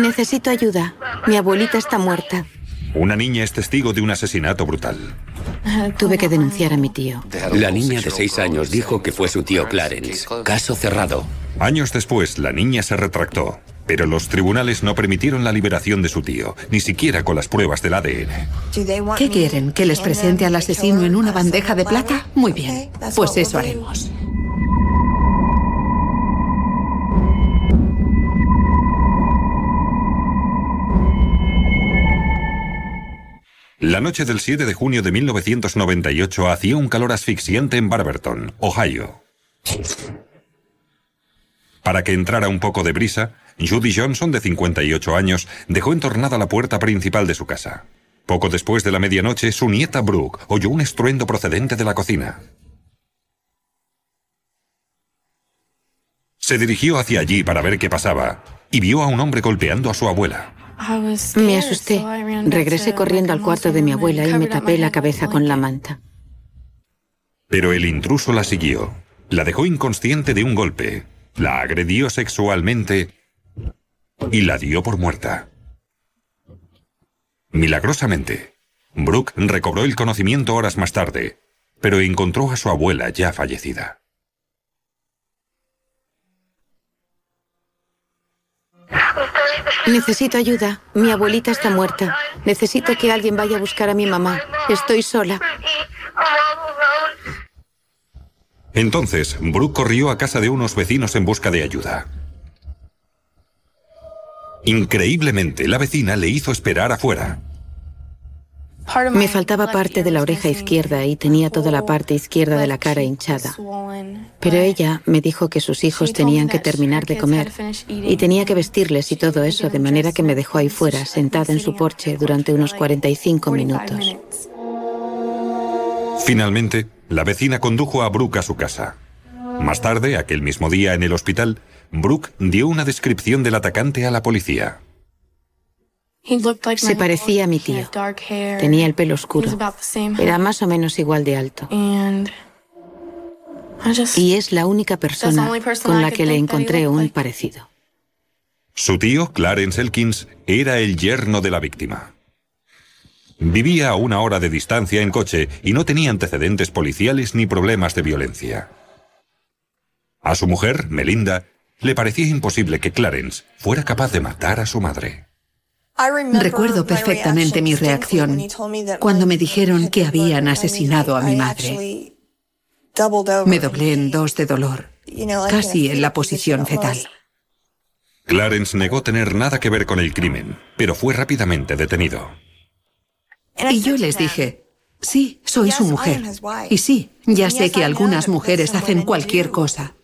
Necesito ayuda. Mi abuelita está muerta. Una niña es testigo de un asesinato brutal. Tuve que denunciar a mi tío. La niña de seis años dijo que fue su tío Clarence. Caso cerrado. Años después, la niña se retractó. Pero los tribunales no permitieron la liberación de su tío, ni siquiera con las pruebas del ADN. ¿Qué quieren? ¿Que les presente al asesino en una bandeja de plata? Muy bien, pues eso haremos. La noche del 7 de junio de 1998 hacía un calor asfixiante en Barberton, Ohio. Para que entrara un poco de brisa, Judy Johnson, de 58 años, dejó entornada la puerta principal de su casa. Poco después de la medianoche, su nieta Brooke oyó un estruendo procedente de la cocina. Se dirigió hacia allí para ver qué pasaba y vio a un hombre golpeando a su abuela. Me asusté. Regresé corriendo al cuarto de mi abuela y me tapé la cabeza con la manta. Pero el intruso la siguió. La dejó inconsciente de un golpe. La agredió sexualmente y la dio por muerta. Milagrosamente, Brooke recobró el conocimiento horas más tarde, pero encontró a su abuela ya fallecida. Necesito ayuda. Mi abuelita está muerta. Necesito que alguien vaya a buscar a mi mamá. Estoy sola. Entonces, Brooke corrió a casa de unos vecinos en busca de ayuda. Increíblemente, la vecina le hizo esperar afuera. Me faltaba parte de la oreja izquierda y tenía toda la parte izquierda de la cara hinchada. Pero ella me dijo que sus hijos tenían que terminar de comer y tenía que vestirles y todo eso, de manera que me dejó ahí fuera, sentada en su porche durante unos 45 minutos. Finalmente, la vecina condujo a Brooke a su casa. Más tarde, aquel mismo día en el hospital, Brooke dio una descripción del atacante a la policía. Se parecía a mi tío. Tenía el pelo oscuro. Era más o menos igual de alto. Y es la única persona con la que le encontré un parecido. Su tío, Clarence Elkins, era el yerno de la víctima. Vivía a una hora de distancia en coche y no tenía antecedentes policiales ni problemas de violencia. A su mujer, Melinda, le parecía imposible que Clarence fuera capaz de matar a su madre. Recuerdo perfectamente mi reacción cuando me dijeron que habían asesinado a mi madre. Me doblé en dos de dolor, casi en la posición fetal. Clarence negó tener nada que ver con el crimen, pero fue rápidamente detenido. Y yo les dije, sí, soy su mujer. Y sí, ya sé que algunas mujeres hacen cualquier cosa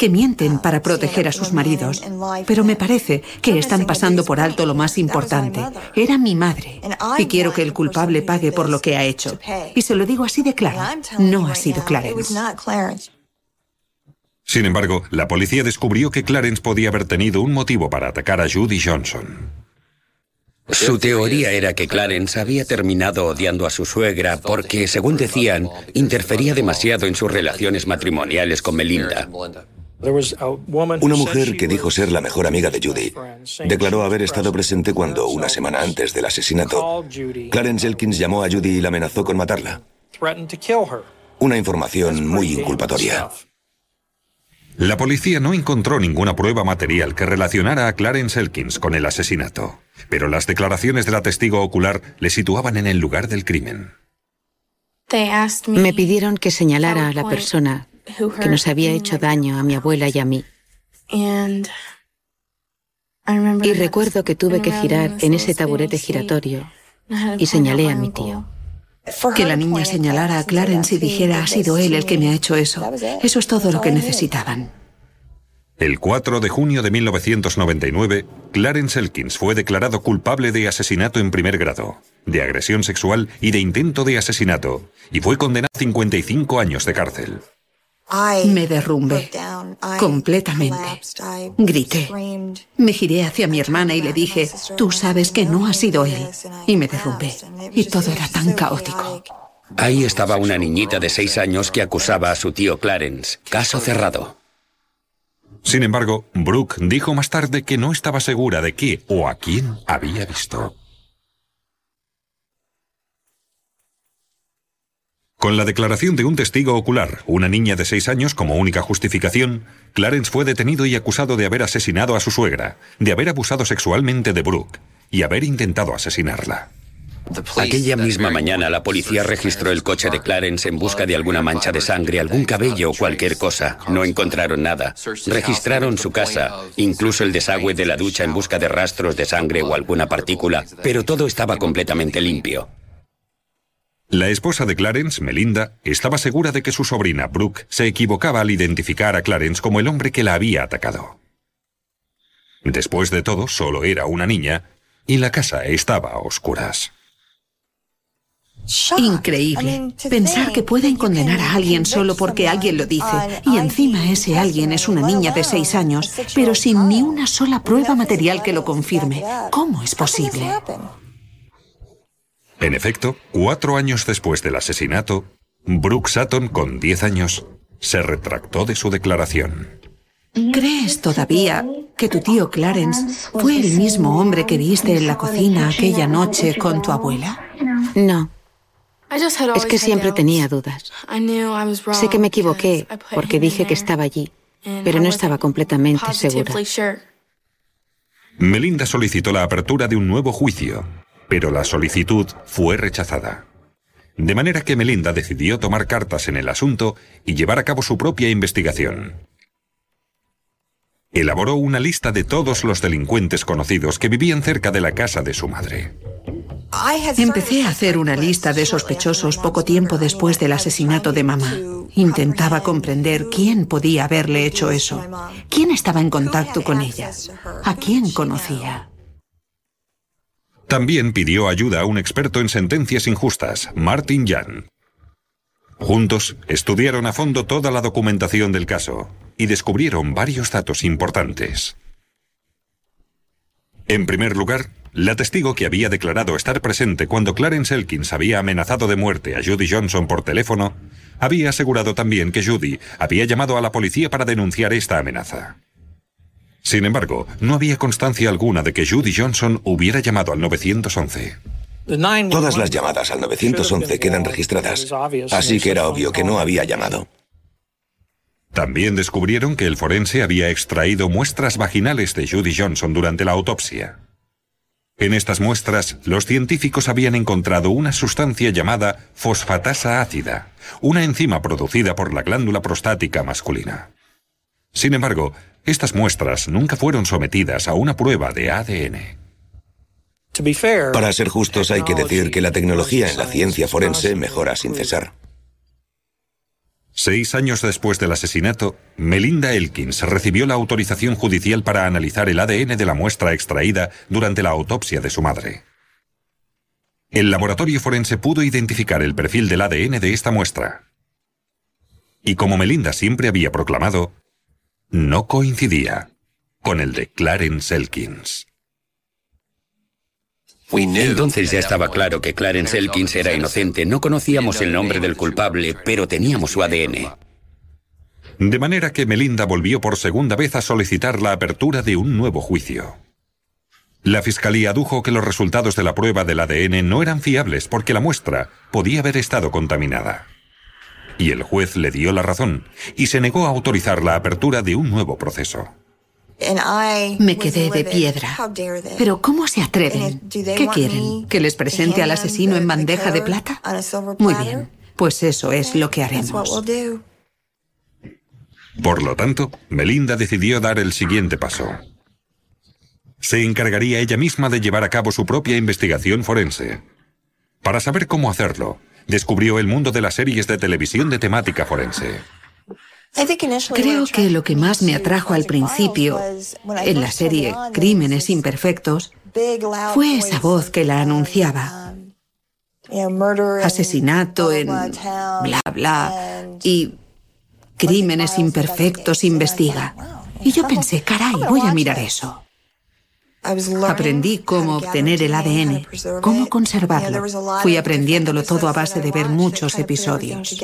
que mienten para proteger a sus maridos, pero me parece que están pasando por alto lo más importante. Era mi madre y quiero que el culpable pague por lo que ha hecho. Y se lo digo así de claro, no ha sido Clarence. Sin embargo, la policía descubrió que Clarence podía haber tenido un motivo para atacar a Judy Johnson. Su teoría era que Clarence había terminado odiando a su suegra porque, según decían, interfería demasiado en sus relaciones matrimoniales con Melinda. Una mujer que dijo ser la mejor amiga de Judy declaró haber estado presente cuando, una semana antes del asesinato, Clarence Elkins llamó a Judy y la amenazó con matarla. Una información muy inculpatoria. La policía no encontró ninguna prueba material que relacionara a Clarence Elkins con el asesinato, pero las declaraciones de la testigo ocular le situaban en el lugar del crimen. Me pidieron que señalara a la persona que nos había hecho daño a mi abuela y a mí. Y recuerdo que tuve que girar en ese taburete giratorio y señalé a mi tío. Que la niña señalara a Clarence y dijera, ha sido él el que me ha hecho eso. Eso es todo lo que necesitaban. El 4 de junio de 1999, Clarence Elkins fue declarado culpable de asesinato en primer grado, de agresión sexual y de intento de asesinato, y fue condenado a 55 años de cárcel. Me derrumbé completamente. Grité. Me giré hacia mi hermana y le dije, tú sabes que no ha sido él. Y me derrumbé. Y todo era tan caótico. Ahí estaba una niñita de seis años que acusaba a su tío Clarence. Caso cerrado. Sin embargo, Brooke dijo más tarde que no estaba segura de qué o a quién había visto. Con la declaración de un testigo ocular, una niña de seis años como única justificación, Clarence fue detenido y acusado de haber asesinado a su suegra, de haber abusado sexualmente de Brooke y haber intentado asesinarla. Aquella misma mañana la policía registró el coche de Clarence en busca de alguna mancha de sangre, algún cabello o cualquier cosa. No encontraron nada. Registraron su casa, incluso el desagüe de la ducha en busca de rastros de sangre o alguna partícula, pero todo estaba completamente limpio. La esposa de Clarence, Melinda, estaba segura de que su sobrina, Brooke, se equivocaba al identificar a Clarence como el hombre que la había atacado. Después de todo, solo era una niña y la casa estaba a oscuras. Increíble. Pensar que pueden condenar a alguien solo porque alguien lo dice. Y encima ese alguien es una niña de seis años, pero sin ni una sola prueba material que lo confirme. ¿Cómo es posible? En efecto, cuatro años después del asesinato, Brooke Sutton, con diez años, se retractó de su declaración. ¿Crees todavía que tu tío Clarence fue el mismo hombre que viste en la cocina aquella noche con tu abuela? No. Es que siempre tenía dudas. Sé que me equivoqué porque dije que estaba allí, pero no estaba completamente segura. Melinda solicitó la apertura de un nuevo juicio, pero la solicitud fue rechazada. De manera que Melinda decidió tomar cartas en el asunto y llevar a cabo su propia investigación. Elaboró una lista de todos los delincuentes conocidos que vivían cerca de la casa de su madre. Empecé a hacer una lista de sospechosos poco tiempo después del asesinato de mamá. Intentaba comprender quién podía haberle hecho eso, quién estaba en contacto con ella, a quién conocía. También pidió ayuda a un experto en sentencias injustas, Martin Jan. Juntos estudiaron a fondo toda la documentación del caso y descubrieron varios datos importantes. En primer lugar, la testigo que había declarado estar presente cuando Clarence Elkins había amenazado de muerte a Judy Johnson por teléfono, había asegurado también que Judy había llamado a la policía para denunciar esta amenaza. Sin embargo, no había constancia alguna de que Judy Johnson hubiera llamado al 911. Todas las llamadas al 911 quedan registradas, así que era obvio que no había llamado. También descubrieron que el forense había extraído muestras vaginales de Judy Johnson durante la autopsia. En estas muestras, los científicos habían encontrado una sustancia llamada fosfatasa ácida, una enzima producida por la glándula prostática masculina. Sin embargo, estas muestras nunca fueron sometidas a una prueba de ADN. Para ser justos hay que decir que la tecnología en la ciencia forense mejora sin cesar. Seis años después del asesinato, Melinda Elkins recibió la autorización judicial para analizar el ADN de la muestra extraída durante la autopsia de su madre. El laboratorio forense pudo identificar el perfil del ADN de esta muestra. Y como Melinda siempre había proclamado, no coincidía con el de Clarence Elkins. Entonces ya estaba claro que Clarence Elkins era inocente. No conocíamos el nombre del culpable, pero teníamos su ADN. De manera que Melinda volvió por segunda vez a solicitar la apertura de un nuevo juicio. La fiscalía adujo que los resultados de la prueba del ADN no eran fiables porque la muestra podía haber estado contaminada. Y el juez le dio la razón y se negó a autorizar la apertura de un nuevo proceso. Me quedé de piedra. Pero ¿cómo se atreven? ¿Qué quieren? ¿Que les presente al asesino en bandeja de plata? Muy bien, pues eso es lo que haremos. Por lo tanto, Melinda decidió dar el siguiente paso. Se encargaría ella misma de llevar a cabo su propia investigación forense. Para saber cómo hacerlo, descubrió el mundo de las series de televisión de temática forense. Creo que lo que más me atrajo al principio, en la serie Crímenes Imperfectos, fue esa voz que la anunciaba. Asesinato en bla bla y Crímenes Imperfectos investiga. Y yo pensé, caray, voy a mirar eso. Aprendí cómo obtener el ADN, cómo conservarlo. Fui aprendiéndolo todo a base de ver muchos episodios.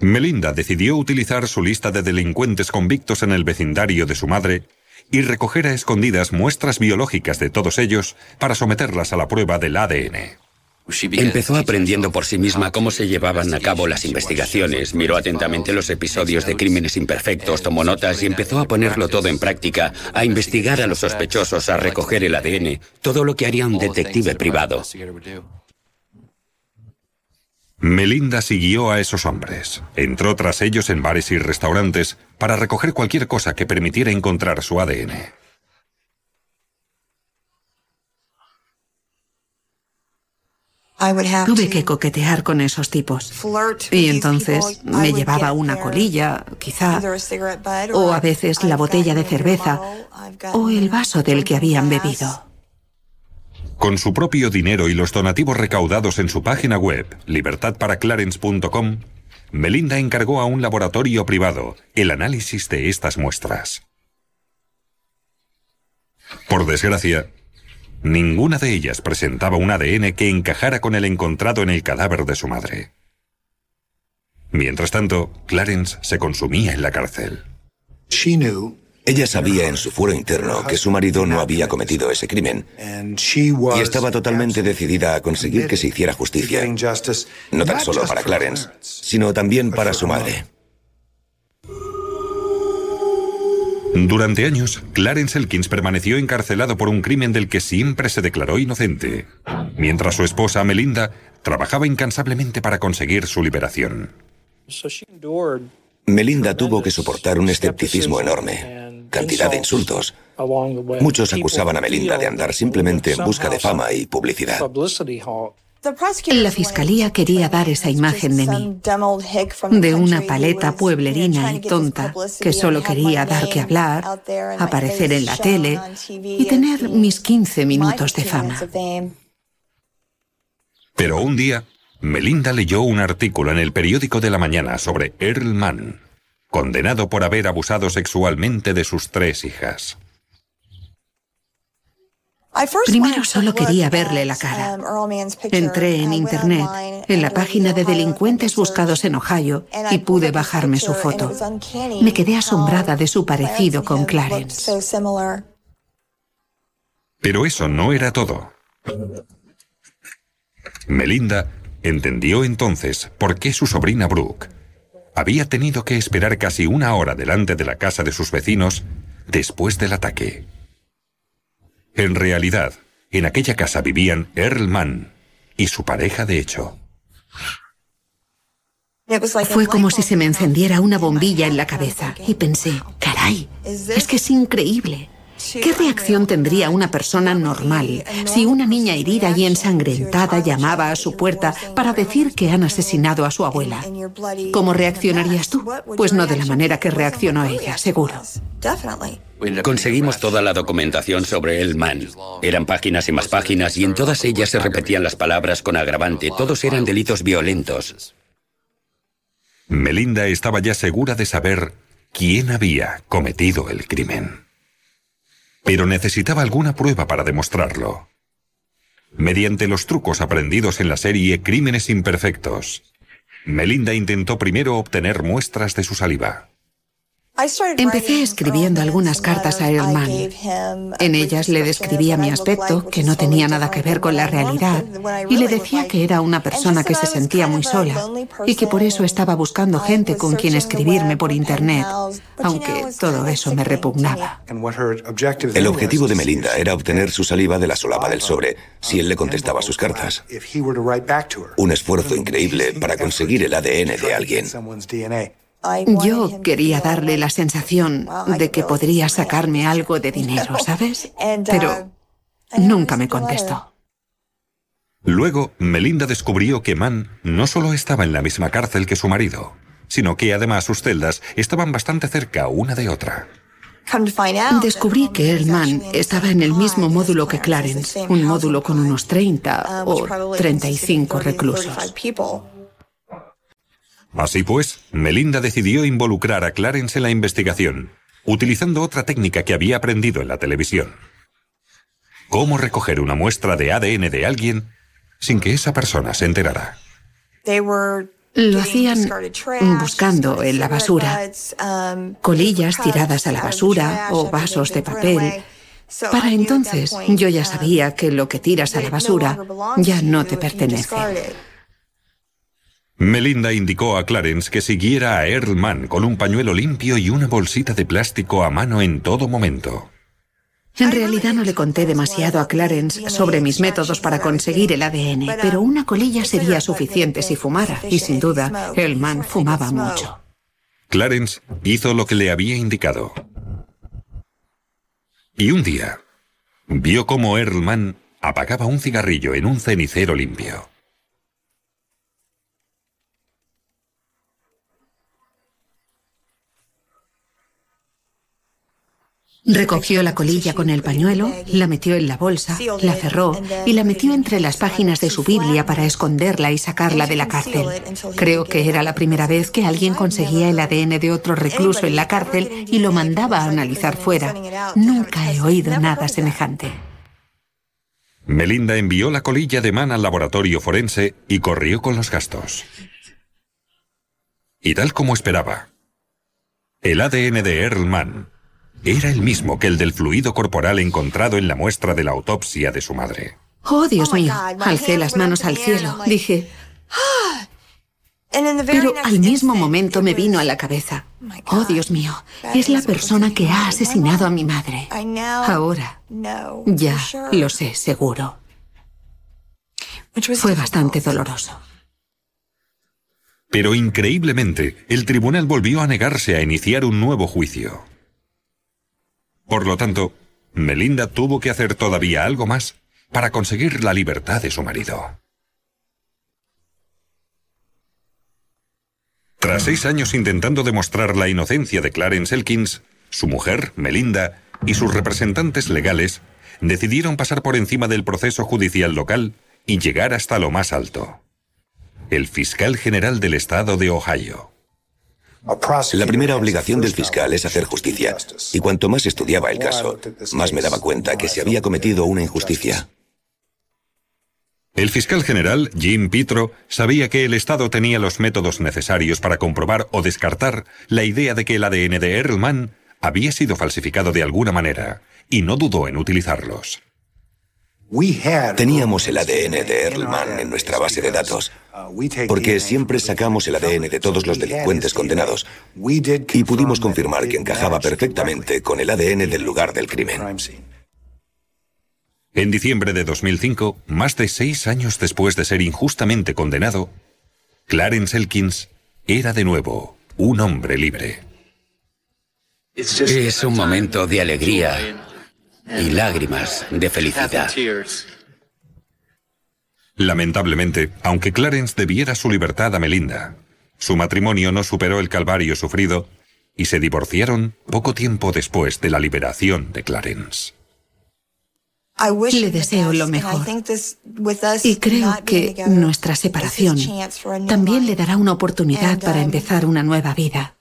Melinda decidió utilizar su lista de delincuentes convictos en el vecindario de su madre y recoger a escondidas muestras biológicas de todos ellos para someterlas a la prueba del ADN. Empezó aprendiendo por sí misma cómo se llevaban a cabo las investigaciones, miró atentamente los episodios de crímenes imperfectos, tomó notas y empezó a ponerlo todo en práctica, a investigar a los sospechosos, a recoger el ADN, todo lo que haría un detective privado. Melinda siguió a esos hombres. Entró tras ellos en bares y restaurantes para recoger cualquier cosa que permitiera encontrar su ADN. Tuve que coquetear con esos tipos. Y entonces me llevaba una colilla, quizá, o a veces la botella de cerveza, o el vaso del que habían bebido. Con su propio dinero y los donativos recaudados en su página web, libertadparaclarence.com, Melinda encargó a un laboratorio privado el análisis de estas muestras. Por desgracia, ninguna de ellas presentaba un ADN que encajara con el encontrado en el cadáver de su madre. Mientras tanto, Clarence se consumía en la cárcel. Ella sabía en su fuero interno que su marido no había cometido ese crimen y estaba totalmente decidida a conseguir que se hiciera justicia, no tan solo para Clarence, sino también para su madre. Durante años, Clarence Elkins permaneció encarcelado por un crimen del que siempre se declaró inocente, mientras su esposa Melinda trabajaba incansablemente para conseguir su liberación. Melinda tuvo que soportar un escepticismo enorme cantidad de insultos. Muchos acusaban a Melinda de andar simplemente en busca de fama y publicidad. La fiscalía quería dar esa imagen de mí, de una paleta pueblerina y tonta que solo quería dar que hablar, aparecer en la tele y tener mis 15 minutos de fama. Pero un día, Melinda leyó un artículo en el periódico de la mañana sobre Earl Mann, condenado por haber abusado sexualmente de sus tres hijas. Primero solo quería verle la cara. Entré en Internet, en la página de delincuentes buscados en Ohio, y pude bajarme su foto. Me quedé asombrada de su parecido con Clarence. Pero eso no era todo. Melinda entendió entonces por qué su sobrina Brooke había tenido que esperar casi una hora delante de la casa de sus vecinos después del ataque. En realidad, en aquella casa vivían Earl Mann y su pareja de hecho. Fue como si se me encendiera una bombilla en la cabeza y pensé, caray, es que es increíble. ¿Qué reacción tendría una persona normal si una niña herida y ensangrentada llamaba a su puerta para decir que han asesinado a su abuela? ¿Cómo reaccionarías tú? Pues no de la manera que reaccionó ella, seguro. Conseguimos toda la documentación sobre el man. Eran páginas y más páginas y en todas ellas se repetían las palabras con agravante. Todos eran delitos violentos. Melinda estaba ya segura de saber quién había cometido el crimen pero necesitaba alguna prueba para demostrarlo. Mediante los trucos aprendidos en la serie Crímenes Imperfectos, Melinda intentó primero obtener muestras de su saliva. Empecé escribiendo algunas cartas a Earlman. En ellas le describía mi aspecto, que no tenía nada que ver con la realidad, y le decía que era una persona que se sentía muy sola y que por eso estaba buscando gente con quien escribirme por Internet, aunque todo eso me repugnaba. El objetivo de Melinda era obtener su saliva de la solapa del sobre si él le contestaba sus cartas. Un esfuerzo increíble para conseguir el ADN de alguien. Yo quería darle la sensación de que podría sacarme algo de dinero, ¿sabes? Pero nunca me contestó. Luego, Melinda descubrió que Mann no solo estaba en la misma cárcel que su marido, sino que además sus celdas estaban bastante cerca una de otra. Descubrí que el man estaba en el mismo módulo que Clarence, un módulo con unos 30 o 35 reclusos. Así pues, Melinda decidió involucrar a Clarence en la investigación, utilizando otra técnica que había aprendido en la televisión. Cómo recoger una muestra de ADN de alguien sin que esa persona se enterara. Lo hacían buscando en la basura, colillas tiradas a la basura o vasos de papel. Para entonces yo ya sabía que lo que tiras a la basura ya no te pertenece. Melinda indicó a Clarence que siguiera a Earl con un pañuelo limpio y una bolsita de plástico a mano en todo momento. En realidad no le conté demasiado a Clarence sobre mis métodos para conseguir el ADN, pero una colilla sería suficiente si fumara, y sin duda, Earlman fumaba mucho. Clarence hizo lo que le había indicado. Y un día, vio cómo Earlman apagaba un cigarrillo en un cenicero limpio. Recogió la colilla con el pañuelo, la metió en la bolsa, la cerró y la metió entre las páginas de su Biblia para esconderla y sacarla de la cárcel. Creo que era la primera vez que alguien conseguía el ADN de otro recluso en la cárcel y lo mandaba a analizar fuera. Nunca he oído nada semejante. Melinda envió la colilla de Man al laboratorio forense y corrió con los gastos. Y tal como esperaba, el ADN de Earl Mann era el mismo que el del fluido corporal encontrado en la muestra de la autopsia de su madre. Oh, Dios mío. Alcé las manos al cielo. Dije... Pero al mismo momento me vino a la cabeza. Oh, Dios mío, es la persona que ha asesinado a mi madre. Ahora, ya lo sé, seguro. Fue bastante doloroso. Pero increíblemente, el tribunal volvió a negarse a iniciar un nuevo juicio. Por lo tanto, Melinda tuvo que hacer todavía algo más para conseguir la libertad de su marido. Tras seis años intentando demostrar la inocencia de Clarence Elkins, su mujer, Melinda, y sus representantes legales decidieron pasar por encima del proceso judicial local y llegar hasta lo más alto. El fiscal general del estado de Ohio. La primera obligación del fiscal es hacer justicia, y cuanto más estudiaba el caso, más me daba cuenta que se había cometido una injusticia. El fiscal general, Jim Pitro, sabía que el Estado tenía los métodos necesarios para comprobar o descartar la idea de que el ADN de Erlman había sido falsificado de alguna manera, y no dudó en utilizarlos. Teníamos el ADN de Erlman en nuestra base de datos, porque siempre sacamos el ADN de todos los delincuentes condenados y pudimos confirmar que encajaba perfectamente con el ADN del lugar del crimen. En diciembre de 2005, más de seis años después de ser injustamente condenado, Clarence Elkins era de nuevo un hombre libre. Es un momento de alegría y lágrimas de felicidad. Lamentablemente, aunque Clarence debiera su libertad a Melinda, su matrimonio no superó el calvario sufrido y se divorciaron poco tiempo después de la liberación de Clarence. Le deseo lo mejor. Y creo que nuestra separación también le dará una oportunidad para empezar una nueva vida.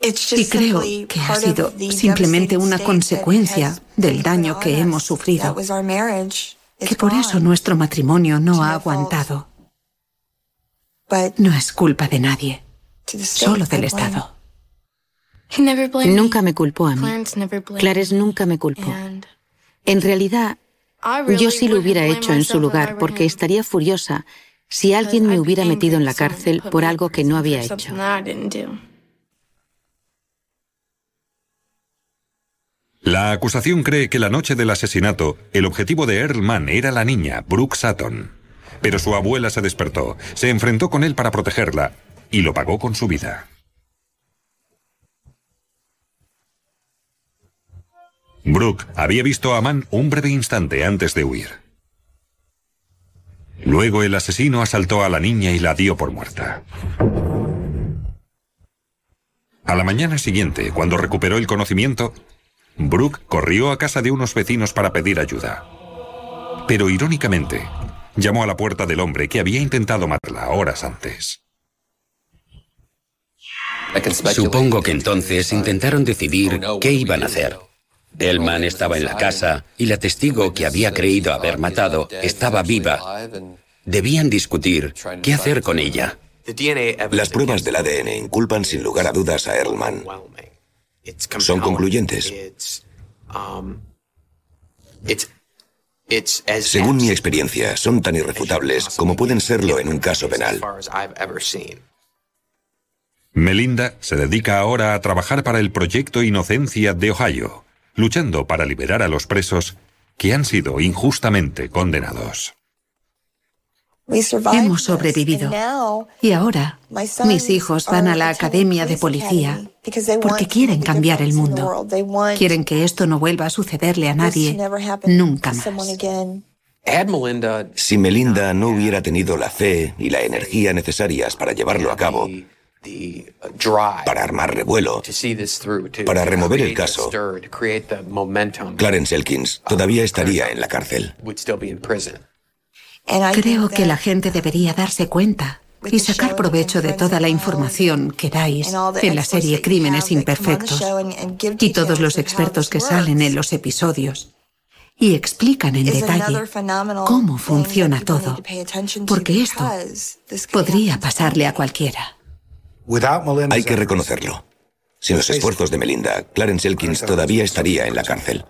Y creo que ha sido simplemente una consecuencia del daño que hemos sufrido, que por eso nuestro matrimonio no ha aguantado. No es culpa de nadie, solo del Estado. Nunca me culpó a mí. Clarence nunca me culpó. En realidad, yo sí lo hubiera hecho en su lugar porque estaría furiosa si alguien me hubiera metido en la cárcel por algo que no había hecho. La acusación cree que la noche del asesinato, el objetivo de Earl Mann era la niña, Brooke Sutton. Pero su abuela se despertó, se enfrentó con él para protegerla y lo pagó con su vida. Brooke había visto a Mann un breve instante antes de huir. Luego el asesino asaltó a la niña y la dio por muerta. A la mañana siguiente, cuando recuperó el conocimiento, Brooke corrió a casa de unos vecinos para pedir ayuda. Pero irónicamente, llamó a la puerta del hombre que había intentado matarla horas antes. Supongo que entonces intentaron decidir qué iban a hacer. El man estaba en la casa y la testigo que había creído haber matado estaba viva Debían discutir qué hacer con ella. Las pruebas del ADN inculpan sin lugar a dudas a Earlman. Son concluyentes. Según mi experiencia, son tan irrefutables como pueden serlo en un caso penal. Melinda se dedica ahora a trabajar para el proyecto Inocencia de Ohio, luchando para liberar a los presos que han sido injustamente condenados. Hemos sobrevivido. Y ahora mis hijos van a la academia de policía porque quieren cambiar el mundo. Quieren que esto no vuelva a sucederle a nadie nunca más. Si Melinda no hubiera tenido la fe y la energía necesarias para llevarlo a cabo, para armar revuelo, para remover el caso, Clarence Elkins todavía estaría en la cárcel. Creo que la gente debería darse cuenta y sacar provecho de toda la información que dais en la serie Crímenes Imperfectos y todos los expertos que salen en los episodios y explican en detalle cómo funciona todo, porque esto podría pasarle a cualquiera. Hay que reconocerlo. Sin los esfuerzos de Melinda, Clarence Elkins todavía estaría en la cárcel.